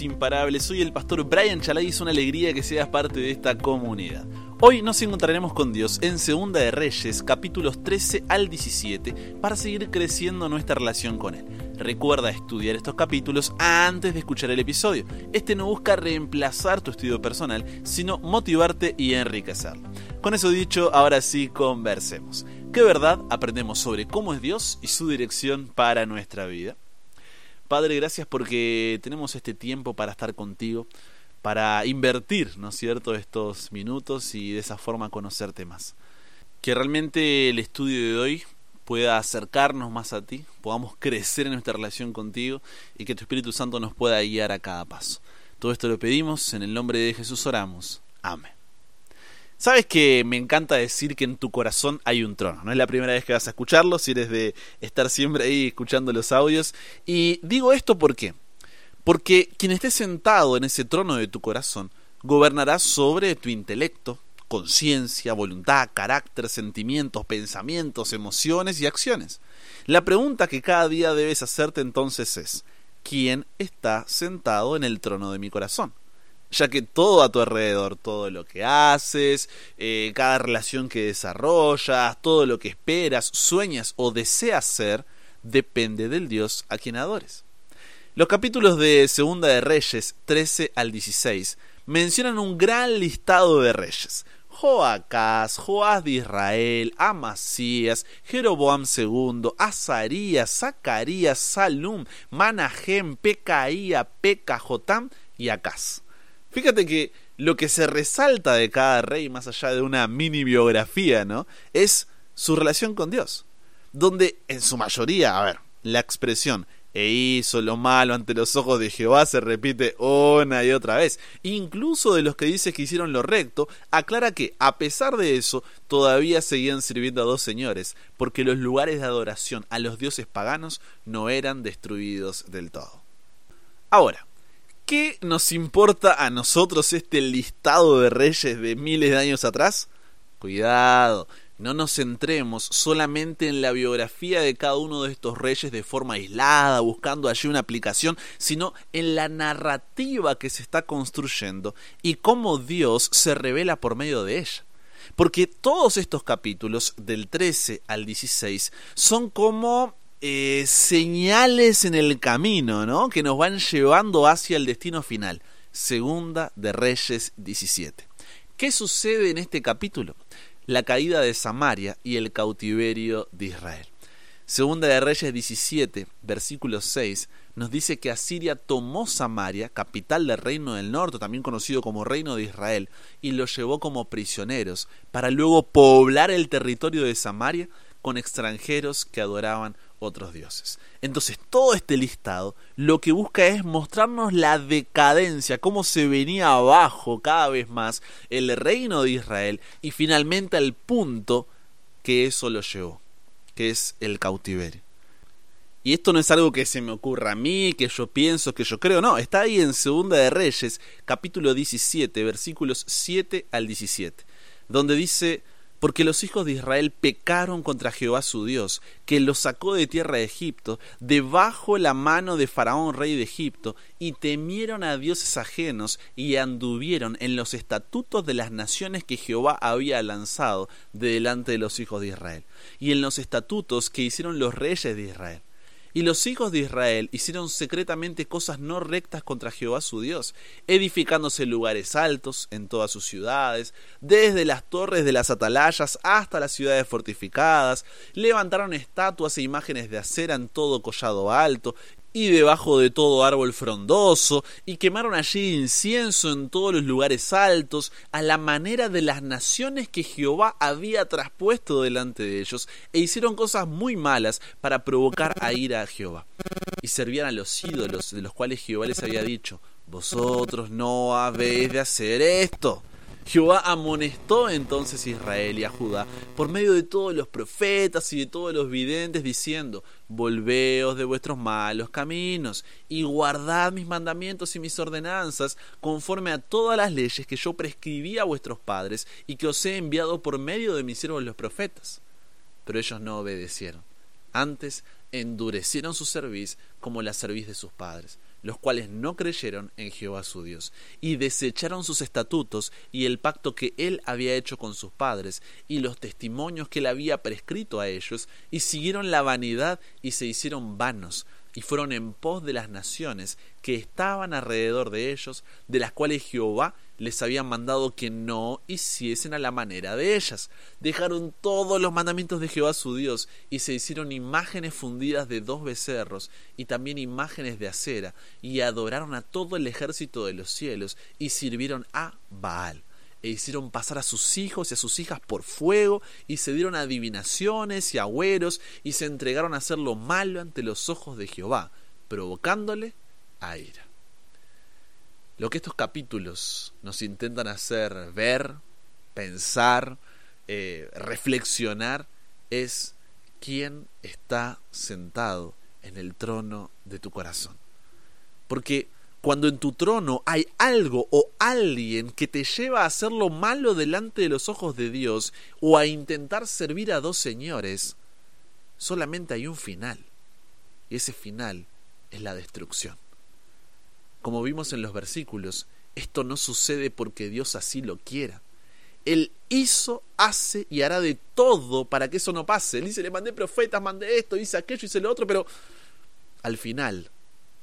imparables. Soy el pastor Brian Chalai y es una alegría que seas parte de esta comunidad. Hoy nos encontraremos con Dios en Segunda de Reyes, capítulos 13 al 17, para seguir creciendo nuestra relación con Él. Recuerda estudiar estos capítulos antes de escuchar el episodio. Este no busca reemplazar tu estudio personal, sino motivarte y enriquecerlo. Con eso dicho, ahora sí conversemos. ¿Qué verdad aprendemos sobre cómo es Dios y su dirección para nuestra vida? Padre, gracias porque tenemos este tiempo para estar contigo, para invertir, ¿no es cierto?, estos minutos y de esa forma conocerte más. Que realmente el estudio de hoy pueda acercarnos más a ti, podamos crecer en nuestra relación contigo y que tu Espíritu Santo nos pueda guiar a cada paso. Todo esto lo pedimos, en el nombre de Jesús oramos. Amén. Sabes que me encanta decir que en tu corazón hay un trono. No es la primera vez que vas a escucharlo, si eres de estar siempre ahí escuchando los audios. Y digo esto por qué. Porque quien esté sentado en ese trono de tu corazón gobernará sobre tu intelecto, conciencia, voluntad, carácter, sentimientos, pensamientos, emociones y acciones. La pregunta que cada día debes hacerte entonces es, ¿quién está sentado en el trono de mi corazón? Ya que todo a tu alrededor, todo lo que haces, eh, cada relación que desarrollas, todo lo que esperas, sueñas o deseas ser, depende del Dios a quien adores. Los capítulos de Segunda de Reyes 13 al 16 mencionan un gran listado de reyes. Joacás, Joás de Israel, Amasías, Jeroboam II, Azarías, Zacarías, Salum, Manahem, Pecaía, Pecajotam y Acaz. Fíjate que lo que se resalta de cada rey, más allá de una mini biografía, ¿no? Es su relación con Dios. Donde en su mayoría, a ver, la expresión e hizo lo malo ante los ojos de Jehová se repite una y otra vez. Incluso de los que dice que hicieron lo recto, aclara que, a pesar de eso, todavía seguían sirviendo a dos señores, porque los lugares de adoración a los dioses paganos no eran destruidos del todo. Ahora, ¿Qué nos importa a nosotros este listado de reyes de miles de años atrás? Cuidado, no nos centremos solamente en la biografía de cada uno de estos reyes de forma aislada, buscando allí una aplicación, sino en la narrativa que se está construyendo y cómo Dios se revela por medio de ella. Porque todos estos capítulos, del 13 al 16, son como eh, señales en el camino, ¿no? Que nos van llevando hacia el destino final. Segunda de Reyes 17. ¿Qué sucede en este capítulo? La caída de Samaria y el cautiverio de Israel. Segunda de Reyes 17, versículo 6, nos dice que Asiria tomó Samaria, capital del reino del norte, también conocido como reino de Israel, y lo llevó como prisioneros, para luego poblar el territorio de Samaria con extranjeros que adoraban otros dioses. Entonces, todo este listado lo que busca es mostrarnos la decadencia, cómo se venía abajo cada vez más el reino de Israel y finalmente al punto que eso lo llevó, que es el cautiverio. Y esto no es algo que se me ocurra a mí, que yo pienso, que yo creo, no, está ahí en Segunda de Reyes, capítulo 17, versículos 7 al 17, donde dice, porque los hijos de Israel pecaron contra Jehová su Dios, que los sacó de tierra de Egipto, debajo la mano de Faraón rey de Egipto, y temieron a dioses ajenos, y anduvieron en los estatutos de las naciones que Jehová había lanzado de delante de los hijos de Israel, y en los estatutos que hicieron los reyes de Israel y los hijos de Israel hicieron secretamente cosas no rectas contra Jehová su Dios, edificándose lugares altos en todas sus ciudades, desde las torres de las atalayas hasta las ciudades fortificadas, levantaron estatuas e imágenes de acera en todo collado alto, y debajo de todo árbol frondoso, y quemaron allí incienso en todos los lugares altos, a la manera de las naciones que Jehová había traspuesto delante de ellos, e hicieron cosas muy malas para provocar a ira a Jehová. Y servían a los ídolos de los cuales Jehová les había dicho, Vosotros no habéis de hacer esto. Jehová amonestó entonces a Israel y a Judá por medio de todos los profetas y de todos los videntes diciendo, Volveos de vuestros malos caminos y guardad mis mandamientos y mis ordenanzas conforme a todas las leyes que yo prescribí a vuestros padres y que os he enviado por medio de mis siervos los profetas. Pero ellos no obedecieron. Antes endurecieron su cerviz como la cerviz de sus padres, los cuales no creyeron en Jehová su Dios, y desecharon sus estatutos y el pacto que él había hecho con sus padres, y los testimonios que él había prescrito a ellos, y siguieron la vanidad y se hicieron vanos, y fueron en pos de las naciones que estaban alrededor de ellos, de las cuales Jehová les había mandado que no hiciesen a la manera de ellas. Dejaron todos los mandamientos de Jehová su Dios y se hicieron imágenes fundidas de dos becerros y también imágenes de acera y adoraron a todo el ejército de los cielos y sirvieron a Baal e hicieron pasar a sus hijos y a sus hijas por fuego, y se dieron adivinaciones y agüeros, y se entregaron a hacer lo malo ante los ojos de Jehová, provocándole a ira. Lo que estos capítulos nos intentan hacer ver, pensar, eh, reflexionar, es quién está sentado en el trono de tu corazón. Porque cuando en tu trono hay algo o alguien que te lleva a hacer lo malo delante de los ojos de Dios o a intentar servir a dos señores, solamente hay un final. Y ese final es la destrucción. Como vimos en los versículos, esto no sucede porque Dios así lo quiera. Él hizo, hace y hará de todo para que eso no pase. Él dice, le mandé profetas, mandé esto, hice aquello, hice lo otro, pero al final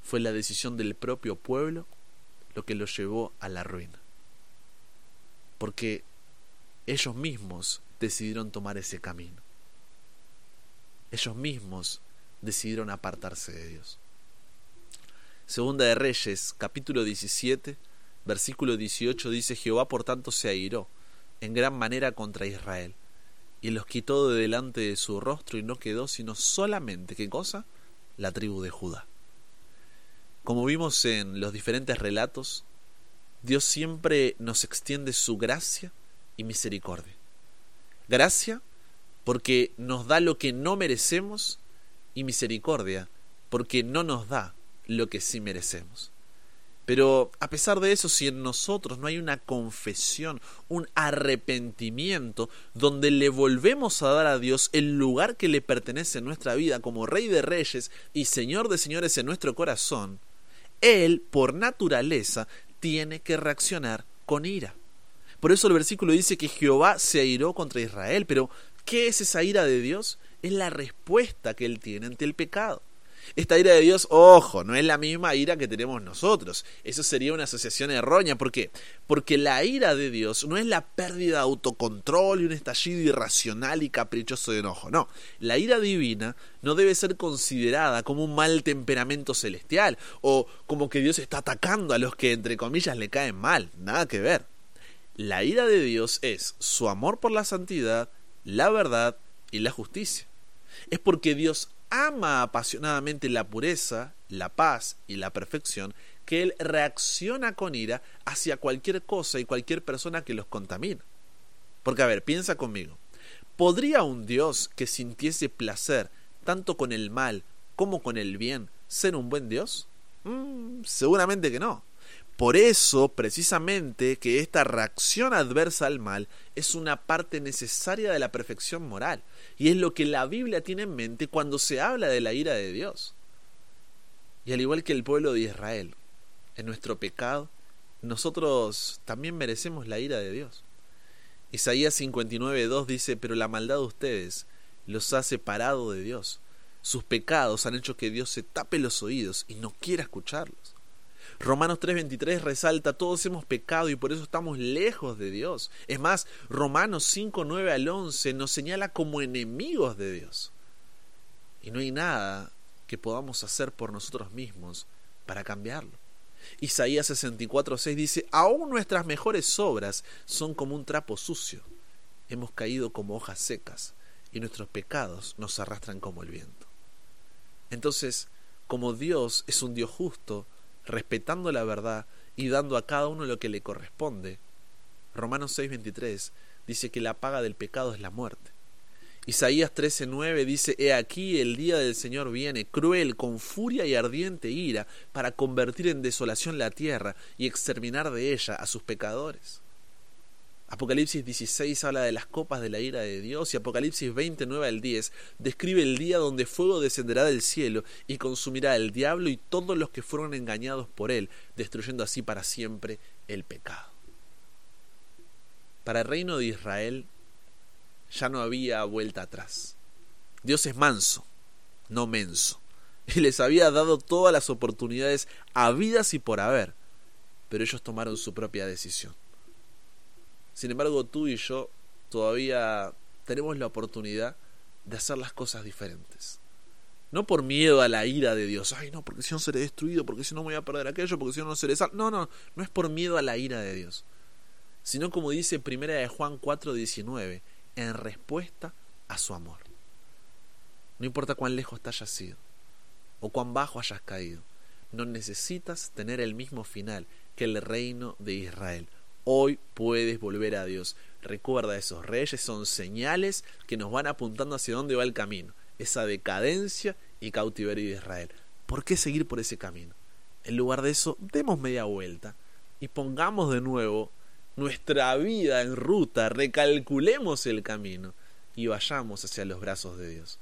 fue la decisión del propio pueblo lo que lo llevó a la ruina. Porque ellos mismos decidieron tomar ese camino. Ellos mismos decidieron apartarse de Dios. Segunda de Reyes, capítulo 17, versículo 18 dice, Jehová por tanto se airó en gran manera contra Israel, y los quitó de delante de su rostro y no quedó sino solamente, ¿qué cosa? La tribu de Judá. Como vimos en los diferentes relatos, Dios siempre nos extiende su gracia y misericordia. Gracia porque nos da lo que no merecemos y misericordia porque no nos da lo que sí merecemos. Pero a pesar de eso, si en nosotros no hay una confesión, un arrepentimiento, donde le volvemos a dar a Dios el lugar que le pertenece en nuestra vida como Rey de Reyes y Señor de Señores en nuestro corazón, él, por naturaleza, tiene que reaccionar con ira. Por eso el versículo dice que Jehová se airó contra Israel, pero ¿qué es esa ira de Dios? Es la respuesta que él tiene ante el pecado. Esta ira de Dios, ojo, no es la misma ira que tenemos nosotros. Eso sería una asociación errónea. ¿Por qué? Porque la ira de Dios no es la pérdida de autocontrol y un estallido irracional y caprichoso de enojo. No, la ira divina no debe ser considerada como un mal temperamento celestial o como que Dios está atacando a los que entre comillas le caen mal. Nada que ver. La ira de Dios es su amor por la santidad, la verdad y la justicia. Es porque Dios ama apasionadamente la pureza, la paz y la perfección, que Él reacciona con ira hacia cualquier cosa y cualquier persona que los contamina. Porque, a ver, piensa conmigo. ¿Podría un Dios que sintiese placer tanto con el mal como con el bien ser un buen Dios? Mm, seguramente que no. Por eso, precisamente, que esta reacción adversa al mal es una parte necesaria de la perfección moral, y es lo que la Biblia tiene en mente cuando se habla de la ira de Dios. Y al igual que el pueblo de Israel, en nuestro pecado, nosotros también merecemos la ira de Dios. Isaías 59.2 dice, pero la maldad de ustedes los ha separado de Dios. Sus pecados han hecho que Dios se tape los oídos y no quiera escucharlos. Romanos 3:23 resalta, todos hemos pecado y por eso estamos lejos de Dios. Es más, Romanos 5:9 al 11 nos señala como enemigos de Dios. Y no hay nada que podamos hacer por nosotros mismos para cambiarlo. Isaías 64:6 dice, aún nuestras mejores obras son como un trapo sucio. Hemos caído como hojas secas y nuestros pecados nos arrastran como el viento. Entonces, como Dios es un Dios justo, respetando la verdad y dando a cada uno lo que le corresponde. Romanos 6:23 dice que la paga del pecado es la muerte. Isaías 13:9 dice, He aquí el día del Señor viene, cruel, con furia y ardiente ira, para convertir en desolación la tierra y exterminar de ella a sus pecadores. Apocalipsis 16 habla de las copas de la ira de Dios y Apocalipsis 29 al 10 describe el día donde fuego descenderá del cielo y consumirá al diablo y todos los que fueron engañados por él, destruyendo así para siempre el pecado. Para el reino de Israel ya no había vuelta atrás. Dios es manso, no menso, y les había dado todas las oportunidades habidas y por haber, pero ellos tomaron su propia decisión. Sin embargo, tú y yo todavía tenemos la oportunidad de hacer las cosas diferentes. No por miedo a la ira de Dios. Ay, no, porque si no seré destruido, porque si no me voy a perder aquello, porque si no no seré salvo. No, no, no es por miedo a la ira de Dios. Sino como dice primera de Juan 4:19, en respuesta a su amor. No importa cuán lejos te hayas sido o cuán bajo hayas caído, no necesitas tener el mismo final que el reino de Israel. Hoy puedes volver a Dios. Recuerda, esos reyes son señales que nos van apuntando hacia dónde va el camino, esa decadencia y cautiverio de Israel. ¿Por qué seguir por ese camino? En lugar de eso, demos media vuelta y pongamos de nuevo nuestra vida en ruta, recalculemos el camino y vayamos hacia los brazos de Dios.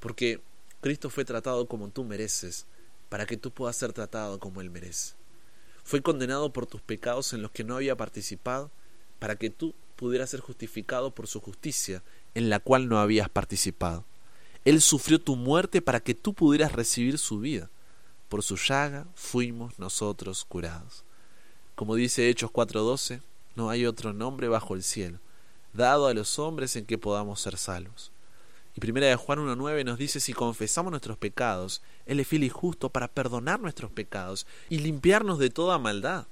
Porque Cristo fue tratado como tú mereces, para que tú puedas ser tratado como Él merece. Fue condenado por tus pecados en los que no había participado, para que tú pudieras ser justificado por su justicia, en la cual no habías participado. Él sufrió tu muerte para que tú pudieras recibir su vida. Por su llaga fuimos nosotros curados. Como dice Hechos 4:12, no hay otro nombre bajo el cielo, dado a los hombres en que podamos ser salvos. Y primera de Juan 1.9 nos dice, si confesamos nuestros pecados, Él es fiel y justo para perdonar nuestros pecados y limpiarnos de toda maldad.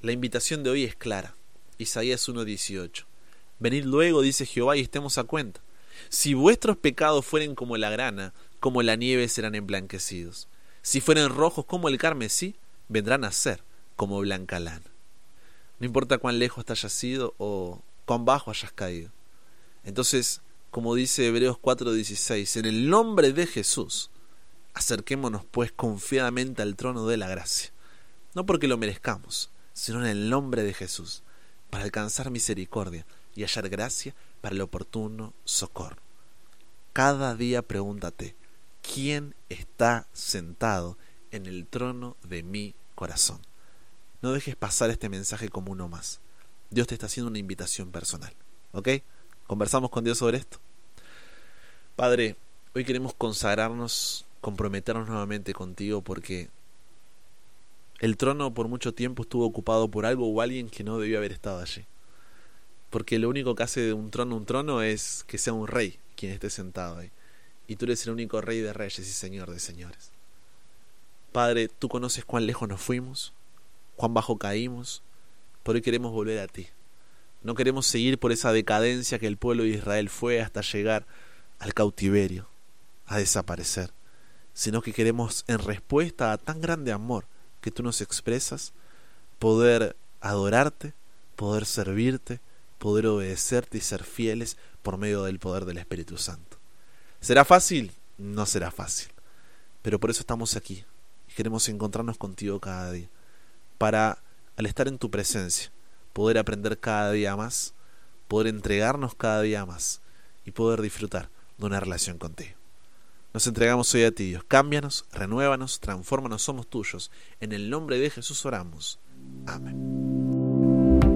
La invitación de hoy es clara. Isaías 1.18. Venid luego, dice Jehová, y estemos a cuenta. Si vuestros pecados fueren como la grana, como la nieve serán emblanquecidos. Si fueren rojos como el carmesí, vendrán a ser como blanca lana. No importa cuán lejos te hayas o cuán bajo hayas caído. Entonces, como dice Hebreos 4:16, en el nombre de Jesús, acerquémonos pues confiadamente al trono de la gracia, no porque lo merezcamos, sino en el nombre de Jesús, para alcanzar misericordia y hallar gracia para el oportuno socorro. Cada día pregúntate, ¿quién está sentado en el trono de mi corazón? No dejes pasar este mensaje como uno más. Dios te está haciendo una invitación personal. ¿Ok? Conversamos con Dios sobre esto. Padre, hoy queremos consagrarnos, comprometernos nuevamente contigo porque el trono por mucho tiempo estuvo ocupado por algo o alguien que no debió haber estado allí. Porque lo único que hace de un trono un trono es que sea un rey quien esté sentado ahí. Y tú eres el único rey de reyes y señor de señores. Padre, tú conoces cuán lejos nos fuimos, cuán bajo caímos, pero hoy queremos volver a ti. No queremos seguir por esa decadencia que el pueblo de Israel fue hasta llegar al cautiverio, a desaparecer, sino que queremos en respuesta a tan grande amor que tú nos expresas, poder adorarte, poder servirte, poder obedecerte y ser fieles por medio del poder del Espíritu Santo. ¿Será fácil? No será fácil. Pero por eso estamos aquí y queremos encontrarnos contigo cada día, para, al estar en tu presencia, poder aprender cada día más, poder entregarnos cada día más y poder disfrutar de una relación contigo. Nos entregamos hoy a ti, Dios. Cámbianos, renuévanos, transfórmanos, somos tuyos. En el nombre de Jesús oramos. Amén.